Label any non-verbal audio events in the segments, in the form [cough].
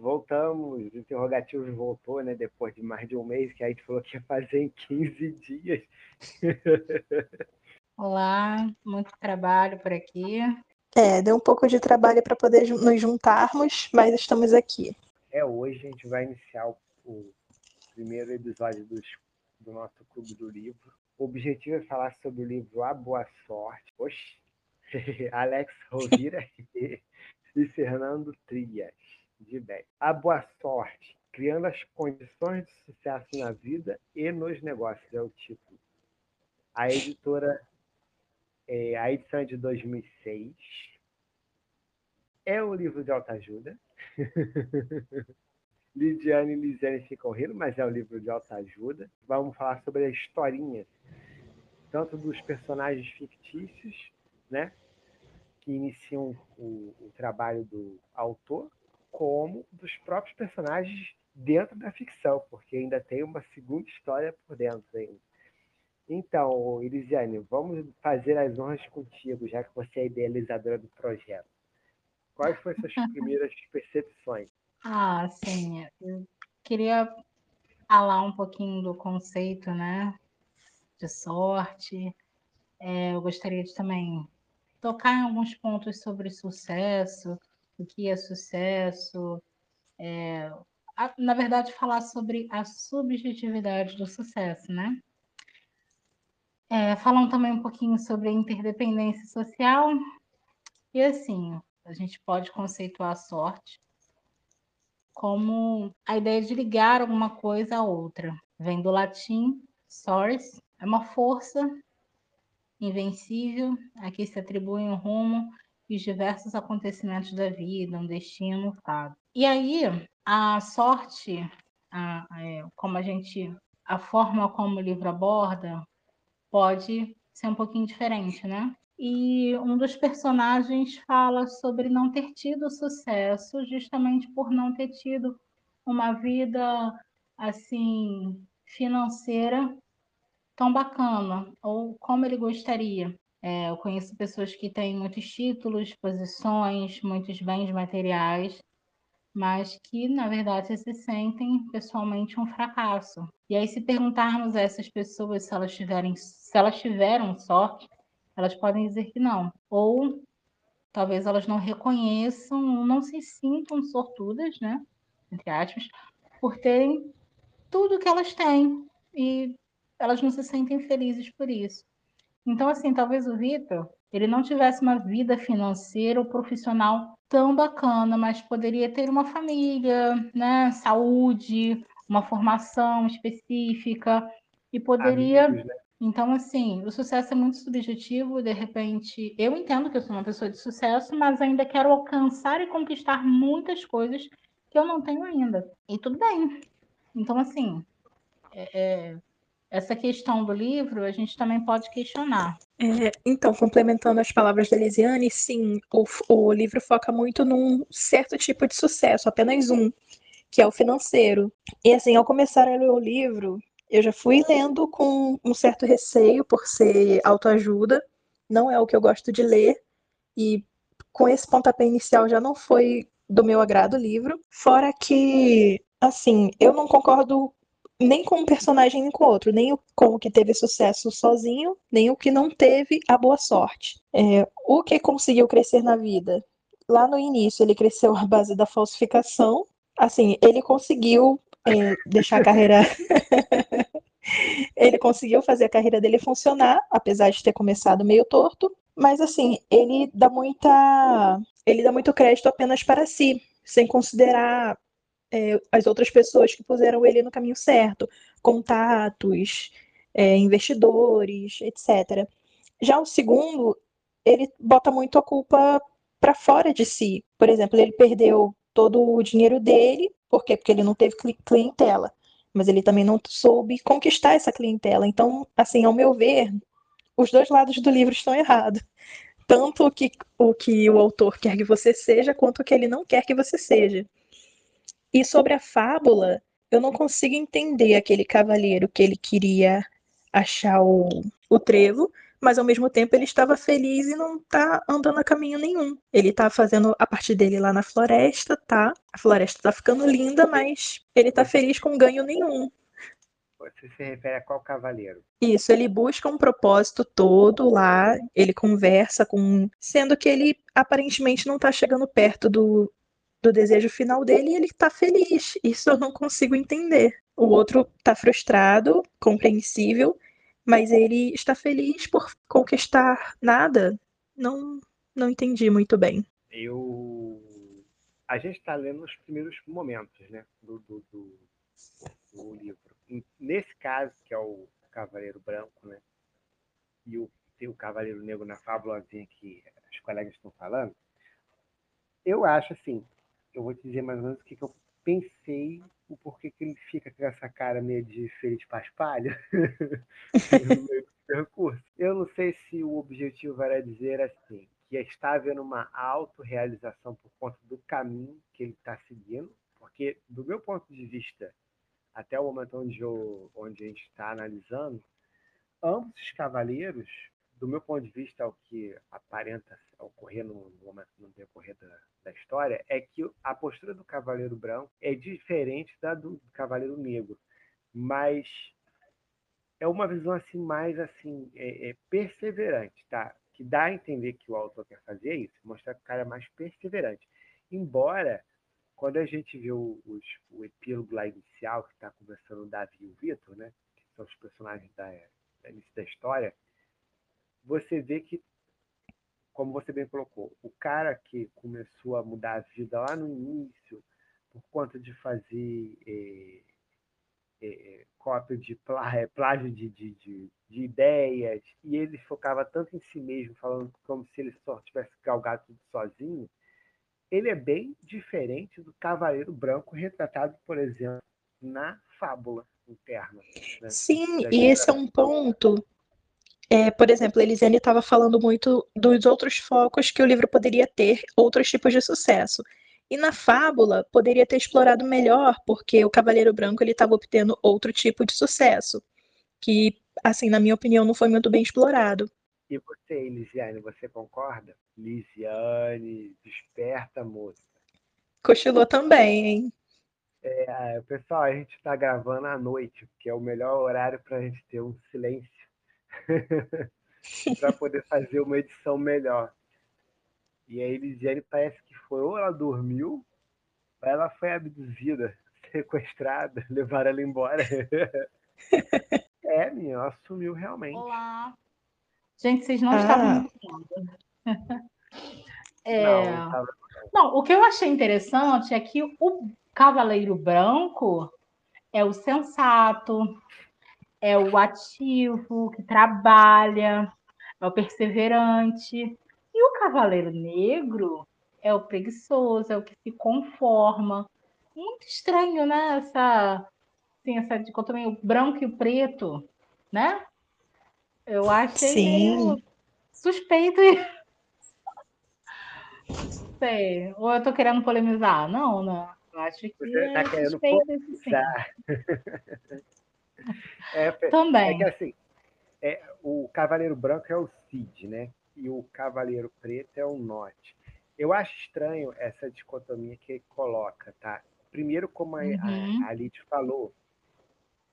voltamos, o interrogativo voltou, né? Depois de mais de um mês, que a gente falou que ia fazer em 15 dias. [laughs] Olá, muito trabalho por aqui. É, deu um pouco de trabalho para poder nos juntarmos, mas estamos aqui. É, hoje a gente vai iniciar o, o primeiro episódio dos, do nosso Clube do Livro. O objetivo é falar sobre o livro A Boa Sorte. Oxe, [laughs] Alex Rovira e Fernando Trias, de bem. A Boa Sorte, criando as condições de sucesso na vida e nos negócios, é o título. A editora, é, a edição é de 2006. É um livro de autoajuda. [laughs] Lidiane e Lisiane ficam rindo, mas é um livro de autoajuda. Vamos falar sobre a historinha, tanto dos personagens fictícios, né, que iniciam o, o trabalho do autor, como dos próprios personagens dentro da ficção, porque ainda tem uma segunda história por dentro ainda. Então, Elisiane, vamos fazer as honras contigo, já que você é idealizadora do projeto. Quais foram suas [laughs] primeiras percepções? Ah, sim. Eu queria falar um pouquinho do conceito, né, de sorte. É, eu gostaria de também tocar em alguns pontos sobre sucesso, o que é sucesso, é, a, na verdade, falar sobre a subjetividade do sucesso, né? É, falando também um pouquinho sobre a interdependência social. E assim, a gente pode conceituar a sorte como a ideia de ligar alguma coisa a outra. Vem do latim source, é uma força invencível a que se atribui um rumo e os diversos acontecimentos da vida, um destino, fado. E aí, a sorte, a, a, é, como a gente, a forma como o livro aborda, pode ser um pouquinho diferente, né? E um dos personagens fala sobre não ter tido sucesso justamente por não ter tido uma vida assim financeira tão bacana ou como ele gostaria. É, eu conheço pessoas que têm muitos títulos, posições, muitos bens materiais, mas que na verdade se sentem pessoalmente um fracasso. E aí se perguntarmos a essas pessoas se elas tiverem, se elas tiveram sorte, elas podem dizer que não. Ou talvez elas não reconheçam, não se sintam sortudas, né? Entre aspas, por terem tudo que elas têm e elas não se sentem felizes por isso. Então, assim, talvez o Vitor ele não tivesse uma vida financeira ou profissional tão bacana, mas poderia ter uma família, né, saúde, uma formação específica e poderia Amigos, né? Então, assim, o sucesso é muito subjetivo. De repente, eu entendo que eu sou uma pessoa de sucesso, mas ainda quero alcançar e conquistar muitas coisas que eu não tenho ainda. E tudo bem. Então, assim, é, é, essa questão do livro a gente também pode questionar. É, então, complementando as palavras da Lisiane, sim, o, o livro foca muito num certo tipo de sucesso, apenas um, que é o financeiro. E assim, ao começar a ler o livro, eu já fui lendo com um certo receio por ser autoajuda, não é o que eu gosto de ler, e com esse pontapé inicial já não foi do meu agrado o livro. Fora que, assim, eu não concordo nem com um personagem nem com outro, nem com o que teve sucesso sozinho, nem o que não teve a boa sorte. É, o que conseguiu crescer na vida? Lá no início, ele cresceu à base da falsificação. Assim, ele conseguiu é, deixar a carreira. [laughs] ele conseguiu fazer a carreira dele funcionar, apesar de ter começado meio torto. Mas assim, ele dá muita. Ele dá muito crédito apenas para si, sem considerar é, as outras pessoas que puseram ele no caminho certo, contatos, é, investidores, etc. Já o segundo, ele bota muito a culpa para fora de si. Por exemplo, ele perdeu todo o dinheiro dele por quê? Porque ele não teve clientela, mas ele também não soube conquistar essa clientela. Então, assim, ao meu ver, os dois lados do livro estão errados. Tanto o que, o que o autor quer que você seja, quanto o que ele não quer que você seja. E sobre a fábula, eu não consigo entender aquele cavaleiro que ele queria achar o, o trevo, mas ao mesmo tempo ele estava feliz e não tá andando a caminho nenhum. Ele tá fazendo a parte dele lá na floresta, tá? A floresta tá ficando linda, mas ele tá feliz com ganho nenhum. Você se refere a qual cavaleiro? Isso, ele busca um propósito todo lá, ele conversa com. Sendo que ele aparentemente não tá chegando perto do, do desejo final dele e ele tá feliz. Isso eu não consigo entender. O outro tá frustrado, compreensível, mas ele está feliz por conquistar nada. Não, não entendi muito bem. Eu. A gente está lendo os primeiros momentos né, do, do, do, do livro nesse caso, que é o Cavaleiro Branco, né? E o, o Cavaleiro Negro na fábulazinha que as colegas estão falando, eu acho assim, eu vou te dizer mais ou menos o que, que eu pensei, o porquê que ele fica com essa cara meio de feliz paspalho [laughs] no meio do percurso. Eu não sei se o objetivo era dizer assim, que está havendo uma autorrealização por conta do caminho que ele está seguindo, porque do meu ponto de vista, até o momento onde, eu, onde a gente está analisando, ambos os cavaleiros, do meu ponto de vista, o que aparenta ocorrer no, momento, no decorrer da, da, história, é que a postura do cavaleiro branco é diferente da do, cavaleiro negro, mas é uma visão assim mais assim é, é perseverante, tá? Que dá a entender que o autor quer fazer isso, mostrar que o cara é mais perseverante. Embora quando a gente vê o, o epílogo lá inicial, que está conversando o Davi e o Vitor, né, que são os personagens da, da início da história, você vê que, como você bem colocou, o cara que começou a mudar a vida lá no início, por conta de fazer é, é, cópia de é, plágio de, de, de, de, ideias, e ele focava tanto em si mesmo, falando como se ele só tivesse galgado tudo sozinho, ele é bem diferente do Cavaleiro Branco retratado, por exemplo, na fábula interna. Né? Sim, e esse é um ponto. É, por exemplo, Elisiane estava falando muito dos outros focos que o livro poderia ter, outros tipos de sucesso. E na fábula poderia ter explorado melhor, porque o Cavaleiro Branco ele estava obtendo outro tipo de sucesso, que, assim, na minha opinião, não foi muito bem explorado. E você, Elisiane, você concorda? Lisiane, desperta, moça. Cochilou também, hein? É, pessoal, a gente está gravando à noite, que é o melhor horário para a gente ter um silêncio [laughs] para poder fazer uma edição melhor. E a Elisiane parece que foi ou ela dormiu, ou ela foi abduzida, [laughs] sequestrada, [laughs] levaram ela embora. é, minha, ela sumiu realmente. Olá. Gente, vocês não ah. estavam é... não, não, o que eu achei interessante é que o Cavaleiro Branco é o sensato, é o ativo, que trabalha, é o perseverante. E o Cavaleiro Negro é o preguiçoso, é o que se conforma. Muito estranho, né? Essa, assim, essa dicotomia, o branco e o preto, né? Eu achei Sim. suspeito. Sei. Ou eu tô querendo polemizar? Não, não. Eu acho que Você é tá querendo polemizar. [laughs] é, Também. É que assim, é, o Cavaleiro Branco é o Cid, né? E o Cavaleiro Preto é o Norte. Eu acho estranho essa dicotomia que ele coloca, tá? Primeiro, como a, uhum. a, a Lid falou,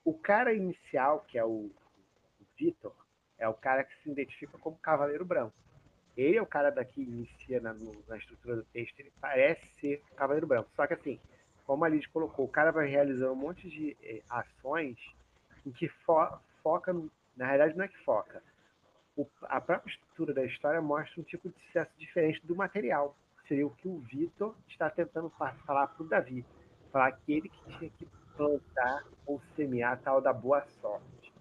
o cara inicial, que é o, o Vitor, é o cara que se identifica como Cavaleiro Branco. Ele é o cara daqui inicia na, na estrutura do texto, ele parece ser Cavaleiro Branco. Só que assim, como a Liz colocou, o cara vai realizando um monte de eh, ações em que fo foca, na realidade não é que foca. O, a própria estrutura da história mostra um tipo de sucesso diferente do material. Seria o que o Vitor está tentando falar para o Davi. Falar aquele que tinha que plantar ou semear a tal da boa sorte.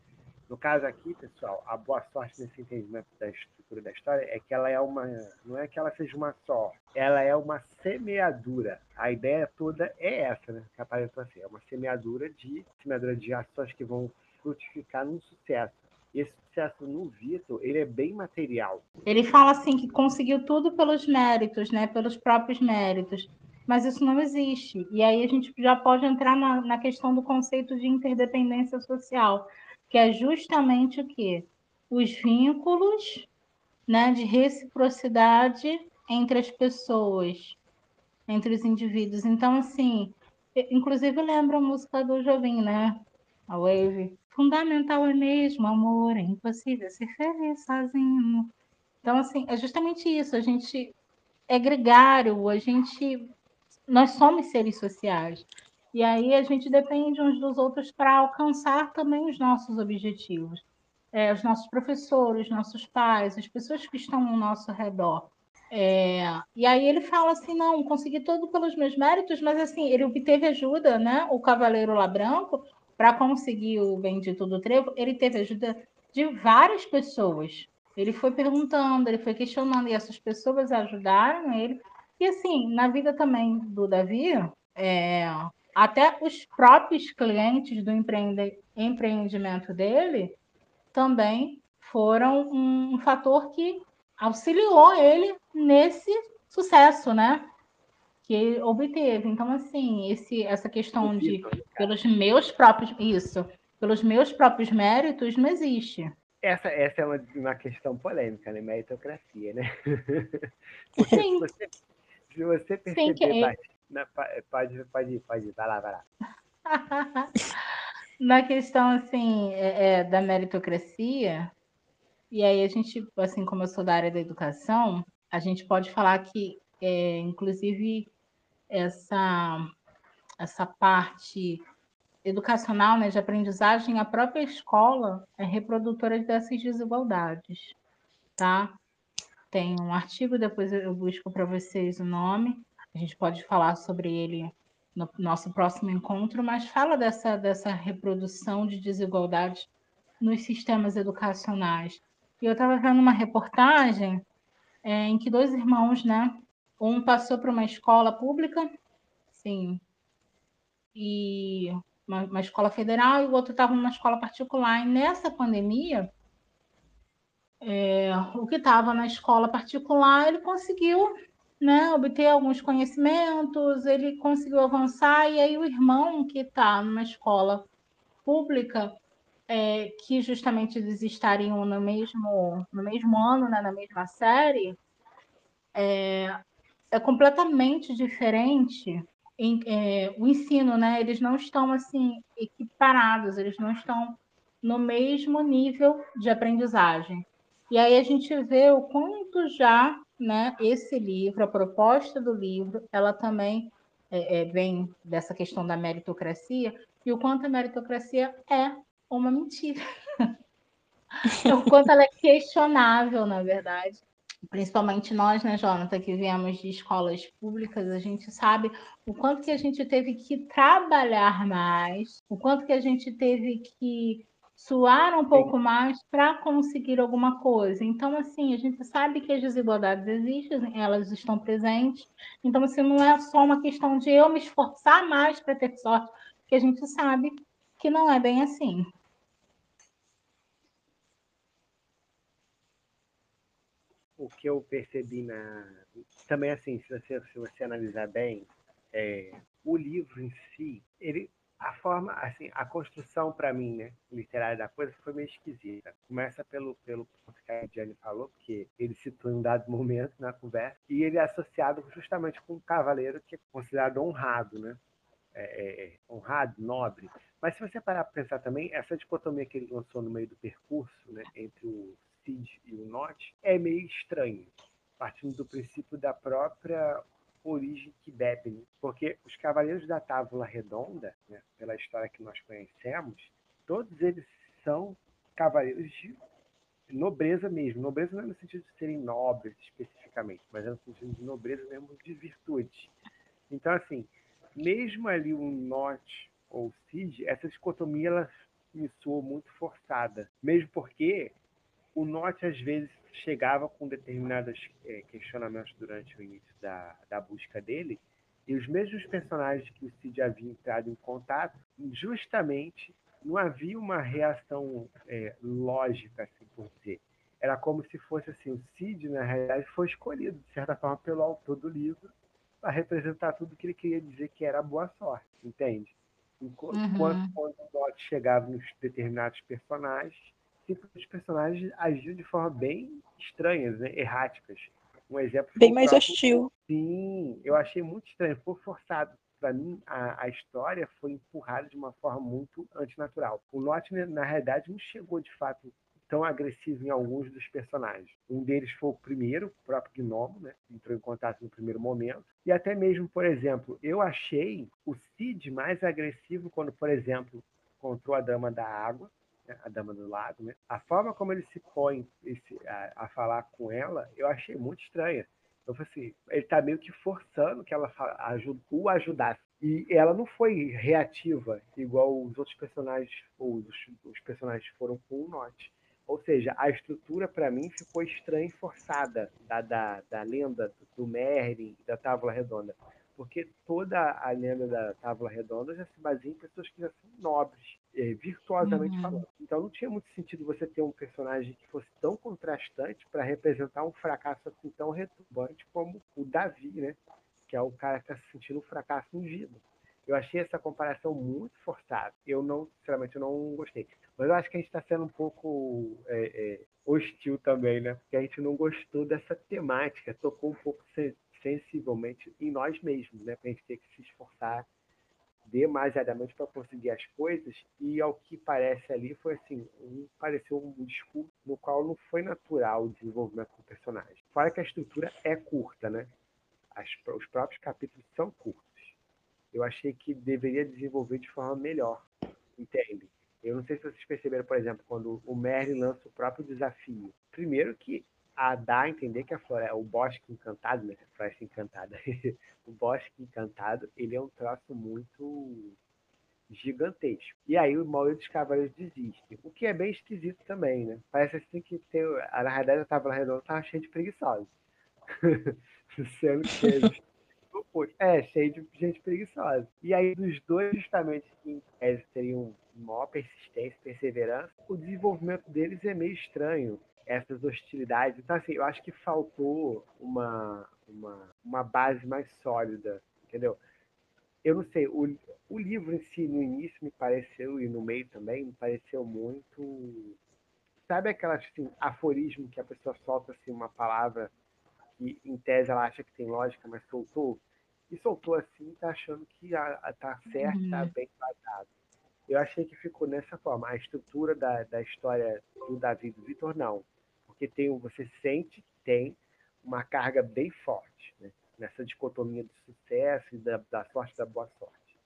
No caso aqui, pessoal, a boa sorte nesse entendimento da da história é que ela é uma. Não é que ela seja uma sorte, ela é uma semeadura. A ideia toda é essa, né? Que aparentou assim: é uma semeadura de, semeadura de ações que vão frutificar num sucesso. Esse sucesso no Vitor, ele é bem material. Ele fala assim que conseguiu tudo pelos méritos, né? Pelos próprios méritos. Mas isso não existe. E aí a gente já pode entrar na, na questão do conceito de interdependência social que é justamente o quê? os vínculos né, de reciprocidade entre as pessoas, entre os indivíduos. Então, assim, inclusive lembra a música do Jovem, né? A Wave. Fundamental é mesmo, amor, é impossível ser feliz sozinho. Então, assim, é justamente isso. A gente é gregário, a gente. Nós somos seres sociais. E aí a gente depende uns dos outros para alcançar também os nossos objetivos. É, os nossos professores, nossos pais, as pessoas que estão ao nosso redor. É, e aí ele fala assim, não, consegui tudo pelos meus méritos, mas assim, ele obteve ajuda, né? O cavaleiro lá branco, para conseguir o bendito do trevo, ele teve ajuda de várias pessoas. Ele foi perguntando, ele foi questionando, e essas pessoas ajudaram ele. E assim, na vida também do Davi, é, até os próprios clientes do empreende, empreendimento dele também foram um fator que auxiliou ele nesse sucesso, né? Que ele obteve. Então, assim, esse, essa questão de pelos meus próprios isso, pelos meus próprios méritos, não existe. Essa, essa é uma, uma questão polêmica, né? Meritocracia, né? [laughs] Sim. Se você, se você perceber, Sim, que... É pode, pode ir, pode ir, vai lá, vai lá. [laughs] Na questão, assim, é, é, da meritocracia, e aí a gente, assim, como eu sou da área da educação, a gente pode falar que, é, inclusive, essa, essa parte educacional, né, de aprendizagem, a própria escola é reprodutora dessas desigualdades, tá? Tem um artigo, depois eu busco para vocês o nome, a gente pode falar sobre ele no nosso próximo encontro, mas fala dessa, dessa reprodução de desigualdades nos sistemas educacionais. E eu estava vendo uma reportagem é, em que dois irmãos, né? Um passou para uma escola pública, sim, e uma, uma escola federal, e o outro estava numa escola particular. E nessa pandemia, é, o que estava na escola particular, ele conseguiu né, obter alguns conhecimentos, ele conseguiu avançar, e aí o irmão que está numa escola pública, é, que justamente eles estariam no mesmo, no mesmo ano, né, na mesma série, é, é completamente diferente em, é, o ensino, né? Eles não estão assim equiparados, eles não estão no mesmo nível de aprendizagem. E aí a gente vê o quanto já né, esse livro, a proposta do livro, ela também é, é, vem dessa questão da meritocracia e o quanto a meritocracia é uma mentira. [laughs] o quanto ela é questionável, na verdade. Principalmente nós, né, Jonathan, que viemos de escolas públicas, a gente sabe o quanto que a gente teve que trabalhar mais, o quanto que a gente teve que suar um pouco Sim. mais para conseguir alguma coisa. Então, assim, a gente sabe que as desigualdades existem, elas estão presentes. Então, assim, não é só uma questão de eu me esforçar mais para ter sorte, porque a gente sabe que não é bem assim. O que eu percebi na. Também, assim, se você, se você analisar bem, é, o livro em si, ele a forma, assim, a construção para mim, né, literária da coisa foi meio esquisita. Começa pelo pelo ponto que a Jane falou, porque ele citou em um dado momento na conversa, e ele é associado justamente com um cavaleiro que é considerado honrado, né? É, é, é honrado, nobre. Mas se você parar para pensar também, essa dicotomia que ele lançou no meio do percurso, né, entre o Cid e o Norte, é meio estranho, partindo do princípio da própria origem que bebe, né? porque os Cavaleiros da Távola Redonda, né, pela história que nós conhecemos, todos eles são cavaleiros de nobreza mesmo. Nobreza não é no sentido de serem nobres especificamente, mas é no sentido de nobreza mesmo de virtude. Então, assim, mesmo ali o Norte ou o Cid, essa dicotomia ela me soou muito forçada, mesmo porque o Norte às vezes chegava com determinados é, questionamentos durante o início da, da busca dele, e os mesmos personagens que o Cid havia entrado em contato, justamente não havia uma reação é, lógica, assim por dizer. Era como se fosse assim, o Cid, na realidade, foi escolhido, de certa forma, pelo autor do livro, para representar tudo que ele queria dizer que era boa sorte, entende? Enquanto uhum. quando o Dot chegava nos determinados personagens, os personagens agiam de forma bem estranhas, né? erráticas. Um exemplo. Bem mais próprio... hostil. Sim, eu achei muito estranho, foi forçado. Para mim, a, a, história foi empurrada de uma forma muito antinatural. O Lot, na realidade, não chegou de fato tão agressivo em alguns dos personagens. Um deles foi o primeiro, o próprio Gnomo, né? Entrou em contato no primeiro momento. E até mesmo, por exemplo, eu achei o Cid mais agressivo quando, por exemplo, encontrou a Dama da Água, né? A Dama do Lago, né? A forma como ele se põe esse, a, a, falar com ela, eu achei muito estranha. Eu falei assim, ele está meio que forçando que ela ajude, o ajudasse. E ela não foi reativa, igual os outros personagens, ou os, os personagens foram com o Note. Ou seja, a estrutura para mim ficou estranha e forçada da, da, da lenda do Merlin da Távola Redonda. Porque toda a lenda da Távola Redonda já se baseia em pessoas que já são nobres, é, virtuosamente uhum. falando. Então não tinha muito sentido você ter um personagem que fosse tão contrastante para representar um fracasso assim tão retumbante como o Davi, né? Que é o cara que está se sentindo um fracasso em vida. Eu achei essa comparação muito forçada. Eu não, sinceramente, eu não gostei. Mas eu acho que a gente está sendo um pouco é, é, hostil também, né? Porque a gente não gostou dessa temática, tocou um pouco sensivelmente em nós mesmos, né? Para a gente ter que se esforçar demasiadamente para conseguir as coisas e ao que parece ali foi assim um, pareceu um discurso no qual não foi natural o desenvolvimento do personagem fora que a estrutura é curta né As, os próprios capítulos são curtos eu achei que deveria desenvolver de forma melhor, entende? Eu não sei se vocês perceberam, por exemplo, quando o Merlin lança o próprio desafio. Primeiro que a dá a entender que a floresta, o bosque encantado, né? A floresta encantada. [laughs] o bosque encantado, ele é um troço muito gigantesco. E aí o maioria dos cavaleiros desiste. O que é bem esquisito também, né? Parece assim que tem, na realidade a tábua redonda estava cheia de preguiçosos. [laughs] Sendo que eles é, cheio de gente preguiçosa. E aí, dos dois, justamente, que é, teriam maior persistência, perseverança, o desenvolvimento deles é meio estranho. Essas hostilidades. Então, assim, eu acho que faltou uma, uma, uma base mais sólida, entendeu? Eu não sei, o, o livro em si, no início, me pareceu, e no meio também, me pareceu muito. Sabe aquela, assim, aforismo que a pessoa solta, assim, uma palavra que, em tese, ela acha que tem lógica, mas soltou? e soltou assim, tá achando que a, a, tá certo, tá uhum. tá bem embasado. Eu achei que ficou nessa forma. A estrutura da, da história do Davi do Vitor, não. Porque tem, você sente que tem uma carga bem forte, né? nessa dicotomia do sucesso e da, da sorte da boa sorte.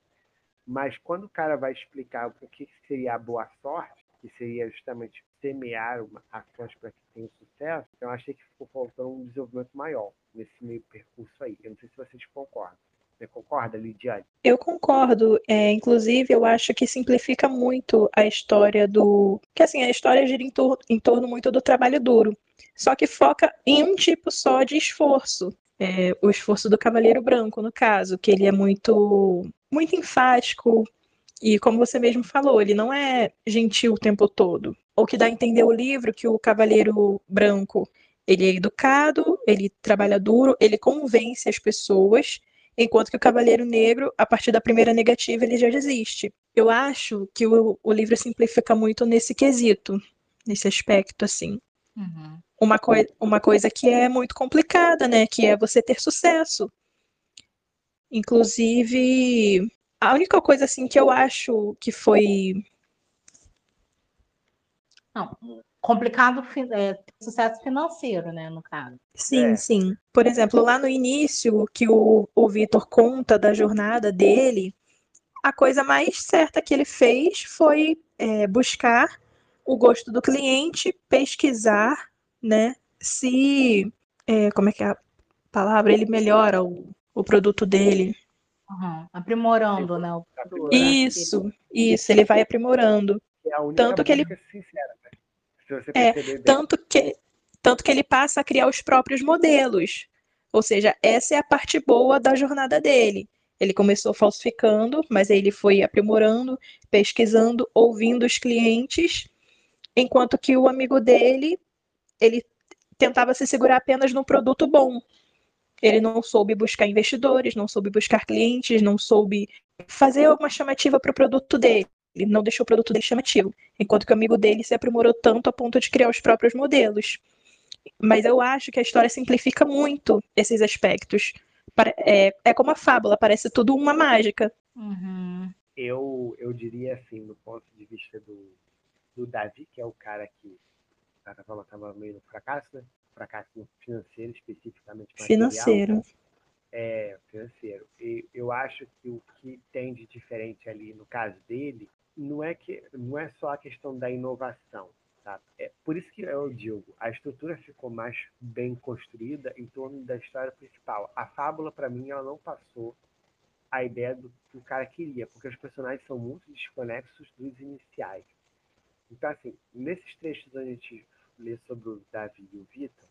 Mas quando o cara vai explicar o que seria a boa sorte, que seria justamente semear uma, ações para que tenha sucesso, eu achei que ficou faltando um desenvolvimento maior nesse meio percurso aí. Eu não sei se vocês concordam. Você concorda, Lidiane? Eu concordo. É, inclusive, eu acho que simplifica muito a história do. Que assim, a história gira em, tor em torno muito do trabalho duro. Só que foca em um tipo só de esforço. É, o esforço do Cavaleiro Branco, no caso, que ele é muito, muito enfático, e como você mesmo falou, ele não é gentil o tempo todo. Ou que dá a entender o livro que o Cavaleiro Branco ele é educado, ele trabalha duro, ele convence as pessoas, enquanto que o Cavaleiro Negro, a partir da primeira negativa, ele já desiste. Eu acho que o, o livro simplifica muito nesse quesito, nesse aspecto, assim. Uhum. Uma, coi uma coisa que é muito complicada, né? Que é você ter sucesso. Inclusive, a única coisa assim que eu acho que foi. Não, complicado é, sucesso financeiro, né, no caso. Sim, é. sim. Por exemplo, lá no início, que o, o Vitor conta da jornada dele, a coisa mais certa que ele fez foi é, buscar o gosto do cliente, pesquisar, né, se, é, como é que é a palavra, ele melhora o, o produto dele. Uhum. Aprimorando, né? O isso, isso, ele vai aprimorando. É tanto que ele. Sincera? É, tanto que, tanto que ele passa a criar os próprios modelos. Ou seja, essa é a parte boa da jornada dele. Ele começou falsificando, mas aí ele foi aprimorando, pesquisando, ouvindo os clientes, enquanto que o amigo dele, ele tentava se segurar apenas num produto bom. Ele não soube buscar investidores, não soube buscar clientes, não soube fazer uma chamativa para o produto dele. Ele não deixou o produto dele chamativo, enquanto que o amigo dele se aprimorou tanto a ponto de criar os próprios modelos. Mas eu acho que a história simplifica muito esses aspectos. É, é como a fábula, parece tudo uma mágica. Uhum. Eu, eu diria assim, do ponto de vista do, do Davi, que é o cara que, estava meio no fracasso, né? Fracasso financeiro, especificamente material. Financeiro. É, financeiro. E eu acho que o que tem de diferente ali no caso dele não é que não é só a questão da inovação, tá? É por isso que eu digo, a estrutura ficou mais bem construída em torno da história principal. A fábula para mim ela não passou a ideia do que o cara queria, porque os personagens são muito desconexos dos iniciais. Então assim, nesses trechos onde a gente lê sobre o Davi e o Vitor,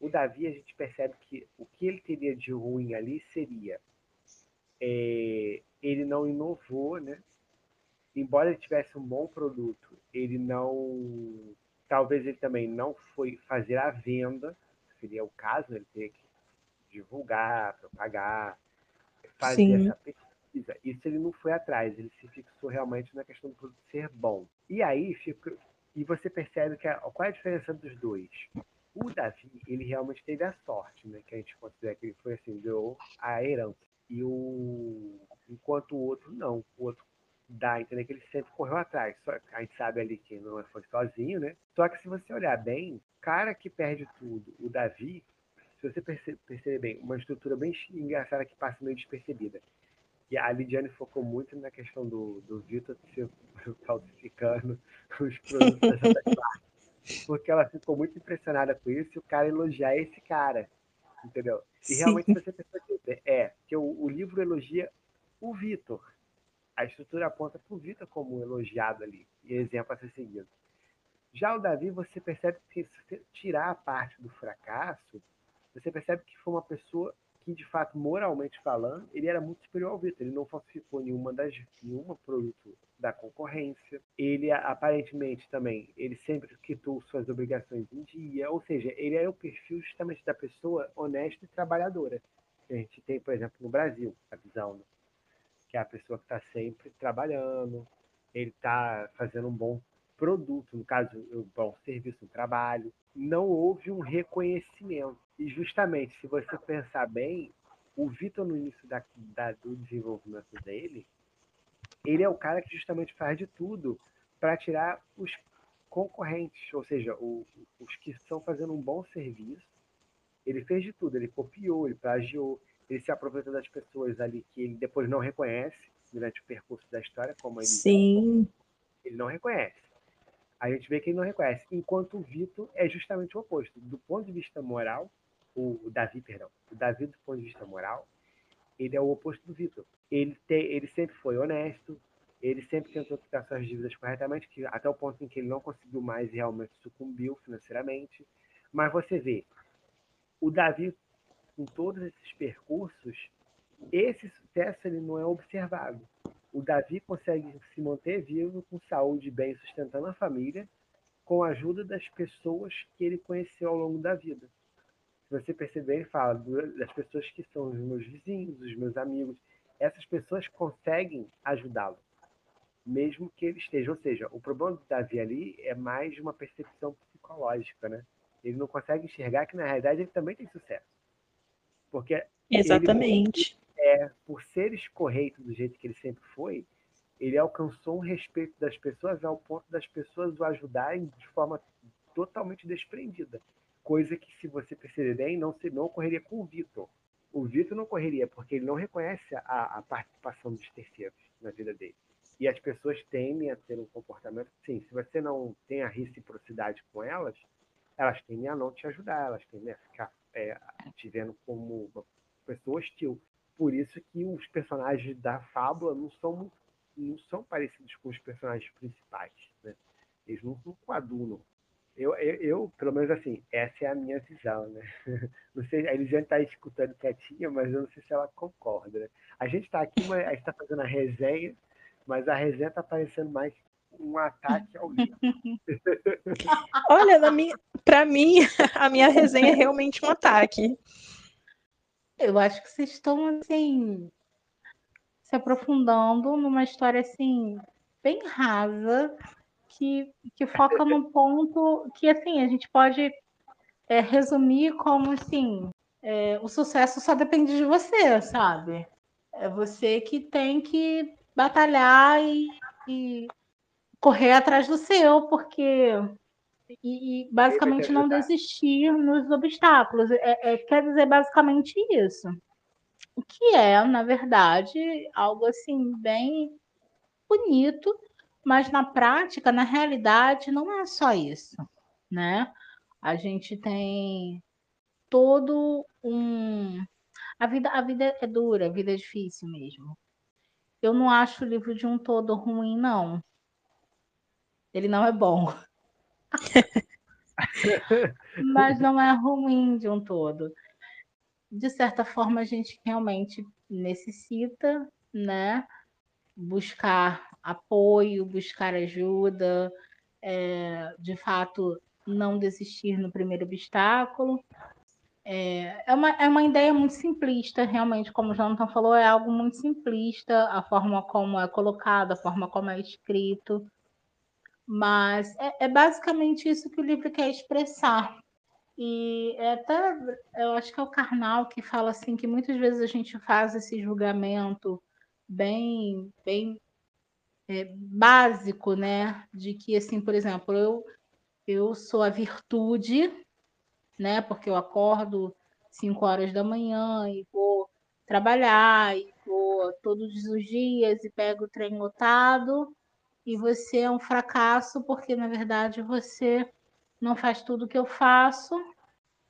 o Davi a gente percebe que o que ele teria de ruim ali seria é, ele não inovou, né? Embora ele tivesse um bom produto, ele não. Talvez ele também não foi fazer a venda, seria o caso, ele teria que divulgar, propagar, fazer Sim. essa pesquisa. Isso ele não foi atrás, ele se fixou realmente na questão do produto ser bom. E aí fica. E você percebe que a, qual é a diferença dos dois? O Davi, ele realmente teve a sorte, né? Que a gente considera que ele foi assim, deu a herança. E o. Enquanto o outro não. O outro dá a entender que ele sempre correu atrás. Só, a gente sabe ali que não foi sozinho, né? Só que se você olhar bem, cara que perde tudo, o Davi, se você perceber, perceber bem, uma estrutura bem engraçada que passa meio despercebida. E a Lidiane focou muito na questão do, do Vitor ser [laughs] falsificando os produtos da. [laughs] Porque ela ficou muito impressionada com isso e o cara elogiar esse cara. Entendeu? E realmente Sim. você percebe, é, que o, o livro elogia o Vitor a estrutura aponta para o Vitor como elogiado ali, e exemplo a ser seguido. Já o Davi, você percebe que se tirar a parte do fracasso, você percebe que foi uma pessoa que, de fato, moralmente falando, ele era muito superior ao Vitor. Ele não falsificou nenhuma das nenhuma produto da concorrência. Ele aparentemente também, ele sempre quitou suas obrigações em dia, ou seja, ele é o perfil justamente da pessoa honesta e trabalhadora. A gente tem, por exemplo, no Brasil, a visão né? Que é a pessoa que está sempre trabalhando, ele está fazendo um bom produto, no caso, um bom serviço, um trabalho. Não houve um reconhecimento. E justamente, se você pensar bem, o Vitor, no início da, da, do desenvolvimento dele, ele é o cara que justamente faz de tudo para tirar os concorrentes, ou seja, o, os que estão fazendo um bom serviço. Ele fez de tudo, ele copiou, ele plagiou, ele se aproveita das pessoas ali que ele depois não reconhece durante o percurso da história, como ele, Sim. ele não reconhece. A gente vê que ele não reconhece, enquanto o Vitor é justamente o oposto. Do ponto de vista moral, o Davi, perdão, o Davi do ponto de vista moral, ele é o oposto do Vitor. Ele, ele sempre foi honesto, ele sempre tentou quitar suas dívidas corretamente, que, até o ponto em que ele não conseguiu mais e realmente sucumbiu financeiramente. Mas você vê, o Davi com todos esses percursos, esse sucesso ele não é observado. O Davi consegue se manter vivo, com saúde bem, sustentando a família, com a ajuda das pessoas que ele conheceu ao longo da vida. Se você perceber, ele fala das pessoas que são os meus vizinhos, os meus amigos. Essas pessoas conseguem ajudá-lo, mesmo que ele esteja. Ou seja, o problema do Davi ali é mais uma percepção psicológica, né? Ele não consegue enxergar que, na realidade, ele também tem sucesso. Porque Exatamente. Ele, é, por ser escorreito do jeito que ele sempre foi, ele alcançou um respeito das pessoas ao ponto das pessoas o ajudarem de forma totalmente desprendida. Coisa que, se você perceber bem, não, se, não ocorreria com o Vitor. O Vitor não ocorreria porque ele não reconhece a, a participação dos terceiros na vida dele. E as pessoas tendem a ter um comportamento, sim, se você não tem a reciprocidade com elas, elas tendem a não te ajudar, elas tendem a ficar é, vendo como uma pessoa hostil. Por isso que os personagens da fábula não são, não são parecidos com os personagens principais. Né? Eles não, não coadunam. Eu, eu, eu, pelo menos assim, essa é a minha visão, né? [laughs] Não sei, a Elisiane está escutando quietinha, mas eu não sei se ela concorda. Né? A gente está aqui, a gente está fazendo a resenha, mas a resenha está parecendo mais um ataque ao livro. [laughs] Olha, para mim, [laughs] a minha resenha é realmente um ataque. Eu acho que vocês estão assim se aprofundando numa história assim bem rasa que, que foca num [laughs] ponto que assim a gente pode é, resumir como assim é, o sucesso só depende de você, sabe? É você que tem que batalhar e, e correr atrás do seu, porque e, e basicamente não desistir nos obstáculos. É, é, quer dizer basicamente isso. O que é, na verdade, algo assim bem bonito, mas na prática, na realidade, não é só isso, né? A gente tem todo um a vida a vida é dura, a vida é difícil mesmo. Eu não acho o livro de um todo ruim, não. Ele não é bom. [laughs] Mas não é ruim de um todo. De certa forma, a gente realmente necessita, né? Buscar apoio, buscar ajuda, é, de fato, não desistir no primeiro obstáculo. É, é, uma, é uma ideia muito simplista, realmente, como o Jonathan falou, é algo muito simplista, a forma como é colocado, a forma como é escrito. Mas é, é basicamente isso que o livro quer expressar. E é até, eu acho que é o Karnal que fala assim que muitas vezes a gente faz esse julgamento bem, bem é, básico, né? De que, assim, por exemplo, eu, eu sou a virtude, né? Porque eu acordo 5 horas da manhã e vou trabalhar, e vou todos os dias e pego o trem lotado e você é um fracasso porque, na verdade, você não faz tudo o que eu faço.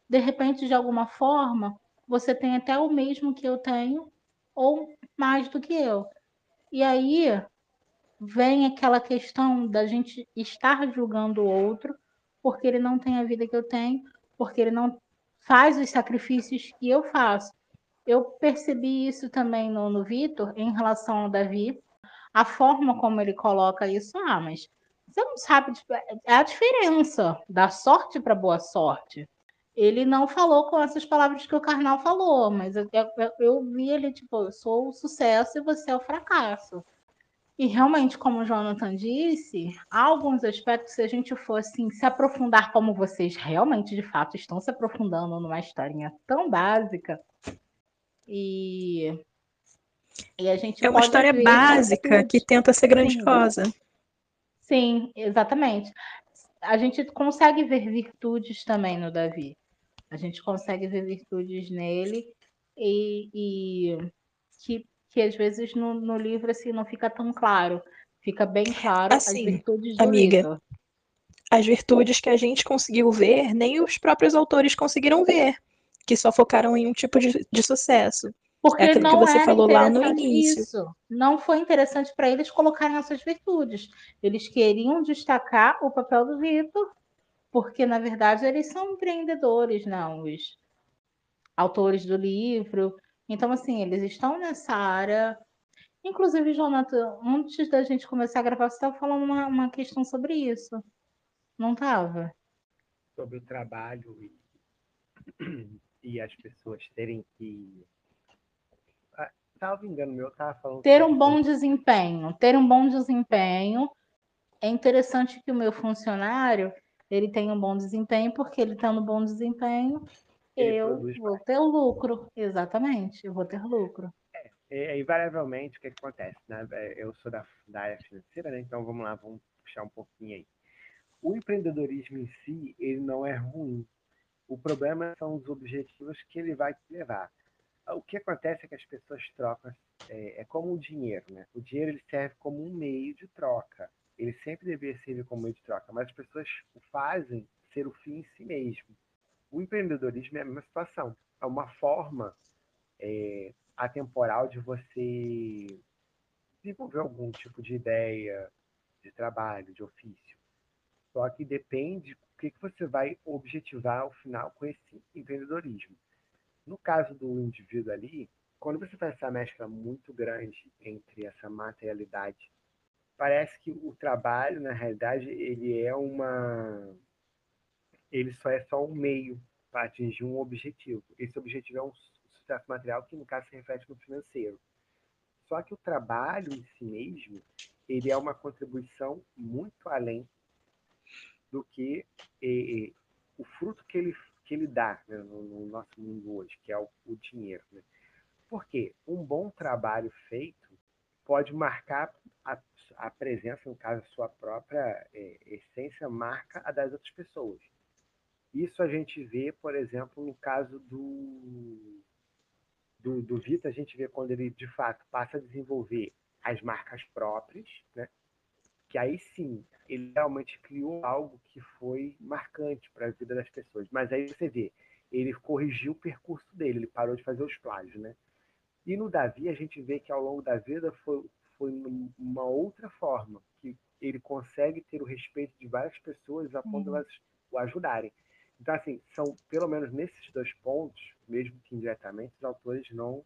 De repente, de alguma forma, você tem até o mesmo que eu tenho ou mais do que eu. E aí vem aquela questão da gente estar julgando o outro porque ele não tem a vida que eu tenho, porque ele não faz os sacrifícios que eu faço. Eu percebi isso também no, no Vitor em relação ao Davi, a forma como ele coloca isso, ah, mas você não sabe, tipo, é, é a diferença da sorte para boa sorte. Ele não falou com essas palavras que o Karnal falou, mas eu, eu, eu vi ele, tipo, eu sou o sucesso e você é o fracasso. E realmente, como o Jonathan disse, há alguns aspectos, se a gente fosse assim, se aprofundar como vocês realmente, de fato, estão se aprofundando numa historinha tão básica, e e a gente é uma história básica que tenta ser grandiosa. Sim. Sim, exatamente. A gente consegue ver virtudes também no Davi. A gente consegue ver virtudes nele e, e que, que às vezes no, no, livro assim não fica tão claro. Fica bem claro assim, as virtudes do amiga, livro. As virtudes que a gente conseguiu ver, nem os próprios autores conseguiram ver, que só focaram em um tipo de, de sucesso. Porque é não que você falou lá no início. Isso. Não foi interessante para eles colocarem essas virtudes. Eles queriam destacar o papel do Vitor, porque na verdade eles são empreendedores, não os autores do livro. Então, assim, eles estão nessa área. Inclusive, Jonathan, antes da gente começar a gravar, você estava falando uma, uma questão sobre isso. Não estava? Sobre o trabalho e, [clears throat] e as pessoas terem que Salvo engano meu, estava falando. Ter um bom desempenho. Ter um bom desempenho. É interessante que o meu funcionário ele tenha um bom desempenho, porque ele tendo bom desempenho, ele eu vou mais. ter lucro. Exatamente, eu vou ter lucro. É, é, invariavelmente, o que, que acontece? Né? É, eu sou da, da área financeira, né? então vamos lá, vamos puxar um pouquinho aí. O empreendedorismo em si, ele não é ruim. O problema são os objetivos que ele vai te levar o que acontece é que as pessoas trocam, é, é, como o dinheiro, né? O dinheiro ele serve como um meio de troca. Ele sempre deveria servir como meio de troca, mas as pessoas o fazem ser o fim em si mesmo. O empreendedorismo é a mesma situação. É uma forma é, atemporal de você desenvolver algum tipo de ideia, de trabalho, de ofício. Só que depende o que, que você vai objetivar ao final com esse empreendedorismo. No caso do indivíduo ali, quando você faz essa mescla muito grande entre essa materialidade, parece que o trabalho, na realidade, ele é uma. Ele só é só um meio para atingir um objetivo. Esse objetivo é um sucesso material que, no caso, se reflete no financeiro. Só que o trabalho em si mesmo, ele é uma contribuição muito além do que o fruto que ele, que ele dá né, no, no, nosso mundo hoje, que é o, o dinheiro. Né? Porque um bom trabalho feito pode marcar a, a presença, no caso, a sua própria é, essência, marca a das outras pessoas. Isso a gente vê, por exemplo, no caso do, do, do Vita, a gente vê quando ele, de fato, passa a desenvolver as marcas próprias, né? Que aí sim, ele realmente criou algo que foi marcante para a vida das pessoas. Mas aí você vê, ele corrigiu o percurso dele, ele parou de fazer os plágios, né? E no Davi a gente vê que ao longo da vida foi, foi uma outra forma, que ele consegue ter o respeito de várias pessoas a ponto de elas o ajudarem. Então, assim, são pelo menos nesses dois pontos, mesmo que indiretamente, os autores não.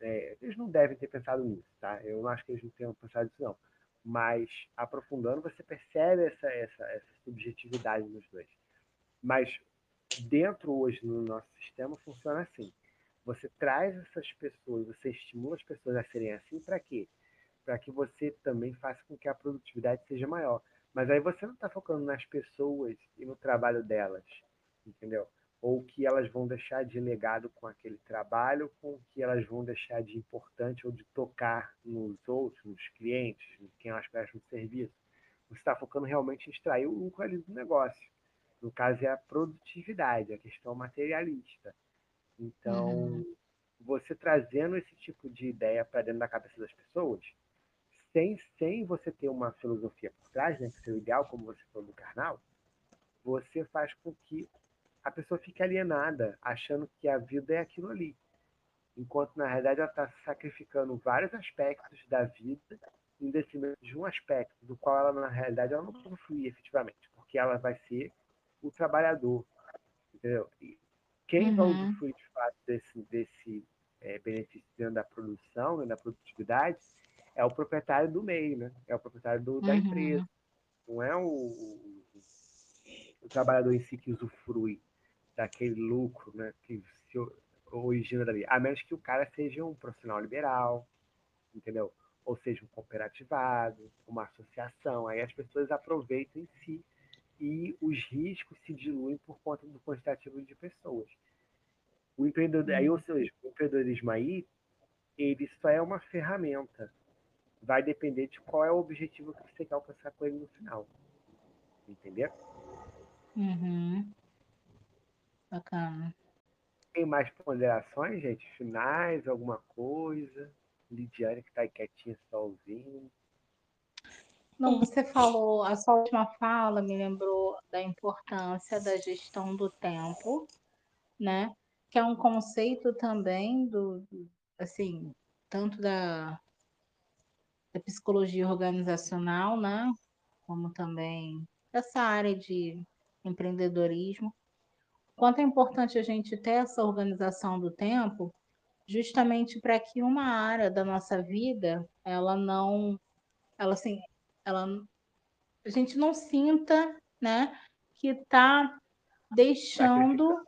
É, eles não devem ter pensado nisso, tá? Eu não acho que eles não tenham pensado nisso, não. Mas, aprofundando, você percebe essa, essa, essa subjetividade nos dois. Mas, dentro hoje no nosso sistema, funciona assim. Você traz essas pessoas, você estimula as pessoas a serem assim, para quê? Para que você também faça com que a produtividade seja maior. Mas aí você não está focando nas pessoas e no trabalho delas, entendeu? Ou que elas vão deixar de legado com aquele trabalho, com que elas vão deixar de importante ou de tocar nos outros, nos clientes, em quem elas prestam serviço. Você está focando realmente em extrair o lucro ali do negócio. No caso, é a produtividade, a questão materialista. Então, uhum. você trazendo esse tipo de ideia para dentro da cabeça das pessoas, sem, sem você ter uma filosofia por trás, né, que seria o ideal, como você falou do carnal, você faz com que a pessoa fique alienada, achando que a vida é aquilo ali. Enquanto, na realidade, ela está sacrificando vários aspectos da vida em detrimento de um aspecto, do qual ela, na realidade, ela não usufrui efetivamente, porque ela vai ser o trabalhador, entendeu? E quem uhum. vai usufruir, de fato, desse, desse é, benefício dentro da produção, da produtividade, é o proprietário do meio, né? É o proprietário do, da uhum. empresa. Não é o, o, o, trabalhador em si que usufrui daquele lucro, né? Que se origina dali. A menos que o cara seja um profissional liberal, entendeu? Ou seja, um cooperativado, uma associação. Aí as pessoas aproveitam em si e os riscos se diluem por conta do quantitativo de pessoas. O empreendedor, aí, ou uhum. seja, o empreendedorismo aí, ele só é uma ferramenta vai depender de qual é o objetivo que você quer alcançar com ele no final. Entendeu? Uhum. Bacana. Tem mais ponderações, gente? Finais, alguma coisa? Lidiane que está aí quietinha só ouvindo. Não, você falou, a sua última fala me lembrou da importância da gestão do tempo, né? Que é um conceito também do, assim, tanto da, da psicologia organizacional, né? Como também essa área de empreendedorismo. Quanto é importante a gente ter essa organização do tempo, justamente para que uma área da nossa vida, ela não, ela assim, ela, a gente não sinta, né, que está deixando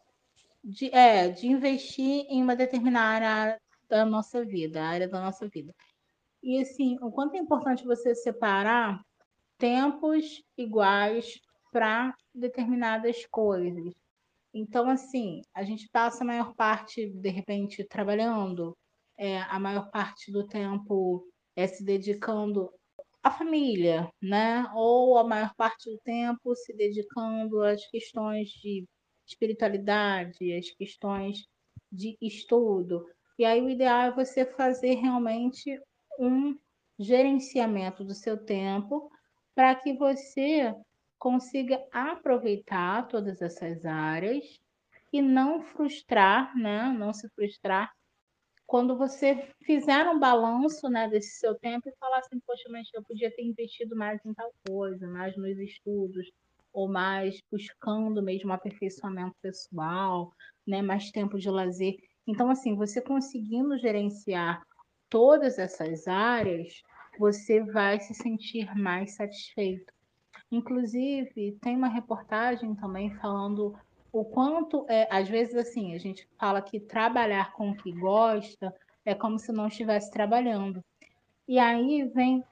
de, é, de investir em uma determinada área da nossa vida, área da nossa vida. E assim, o quanto é importante você separar tempos iguais para determinadas coisas. Então, assim, a gente passa a maior parte, de repente, trabalhando, é, a maior parte do tempo é se dedicando à família, né? Ou a maior parte do tempo se dedicando às questões de espiritualidade, às questões de estudo. E aí o ideal é você fazer realmente um gerenciamento do seu tempo para que você consiga aproveitar todas essas áreas e não frustrar, né? Não se frustrar quando você fizer um balanço, né, desse seu tempo e falar assim, poxa, mas eu podia ter investido mais em tal coisa, mais nos estudos, ou mais buscando mesmo aperfeiçoamento pessoal, né, mais tempo de lazer. Então, assim, você conseguindo gerenciar todas essas áreas, você vai se sentir mais satisfeito. Inclusive, tem uma reportagem também falando o quanto, é, às vezes, assim, a gente fala que trabalhar com o que gosta é como se não estivesse trabalhando. E aí vem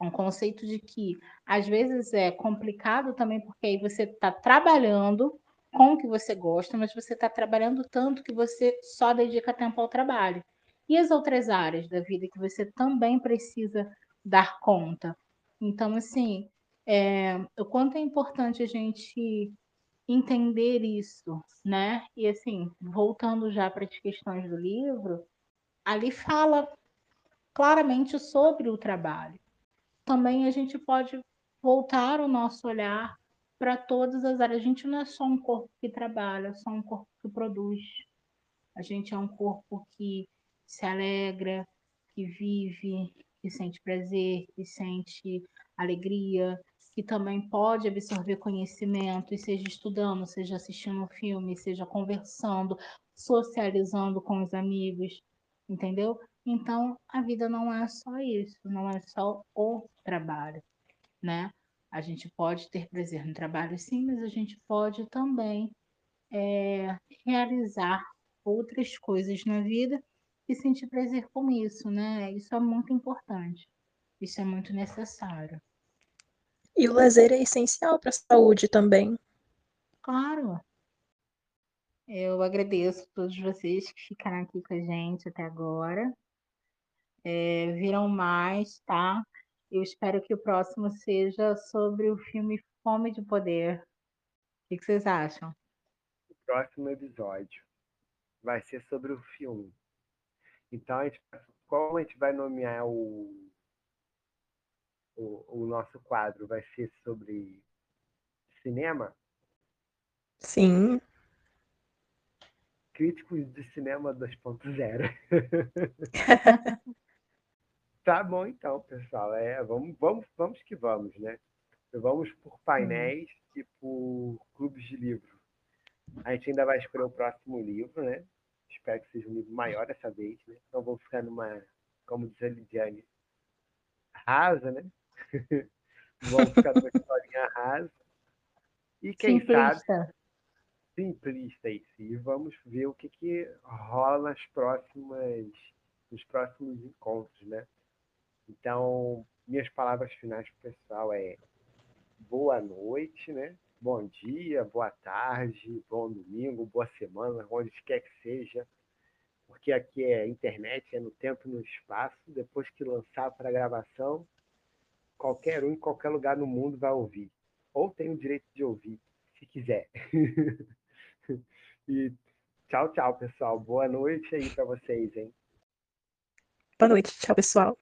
um conceito de que às vezes é complicado também, porque aí você está trabalhando com o que você gosta, mas você está trabalhando tanto que você só dedica tempo ao trabalho. E as outras áreas da vida que você também precisa dar conta. Então, assim, é, o quanto é importante a gente entender isso, né? E assim, voltando já para as questões do livro, ali fala claramente sobre o trabalho. Também a gente pode voltar o nosso olhar para todas as áreas. A gente não é só um corpo que trabalha, só um corpo que produz. A gente é um corpo que se alegra, que vive, que sente prazer, que sente alegria, que também pode absorver conhecimento, e seja estudando, seja assistindo um filme, seja conversando, socializando com os amigos, entendeu? Então, a vida não é só isso, não é só o trabalho, né? A gente pode ter prazer no trabalho, sim, mas a gente pode também é, realizar outras coisas na vida e sentir prazer com isso, né? Isso é muito importante. Isso é muito necessário. E o lazer é essencial para a saúde também. Claro. Eu agradeço a todos vocês que ficaram aqui com a gente até agora. É, viram mais, tá? Eu espero que o próximo seja sobre o filme Fome de Poder. O que vocês acham? O próximo episódio vai ser sobre o filme. Então, a gente, como a gente vai nomear o, o, o nosso quadro? Vai ser sobre cinema? Sim. Críticos de cinema 2.0. [laughs] tá bom então, pessoal. É, vamos, vamos, vamos que vamos, né? Vamos por painéis hum. e por clubes de livro. A gente ainda vai escolher o próximo livro, né? Espero que seja um livro maior dessa vez, né? Então vou ficar numa, como diz a Lidiane, rasa, né? Vamos ficar numa historinha rasa. E quem simplista. sabe. Simplista isso. E vamos ver o que, que rola nas próximas, nos próximos encontros, né? Então, minhas palavras finais para o pessoal é boa noite, né? Bom dia, boa tarde, bom domingo, boa semana, onde quer que seja, porque aqui é internet, é no tempo e no espaço. Depois que lançar para gravação, qualquer um em qualquer lugar no mundo vai ouvir. Ou tem o direito de ouvir, se quiser. [laughs] e tchau, tchau, pessoal. Boa noite aí para vocês, hein? Boa noite, tchau, pessoal.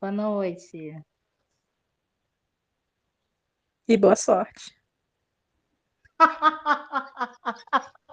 Boa noite. E boa sorte. [laughs]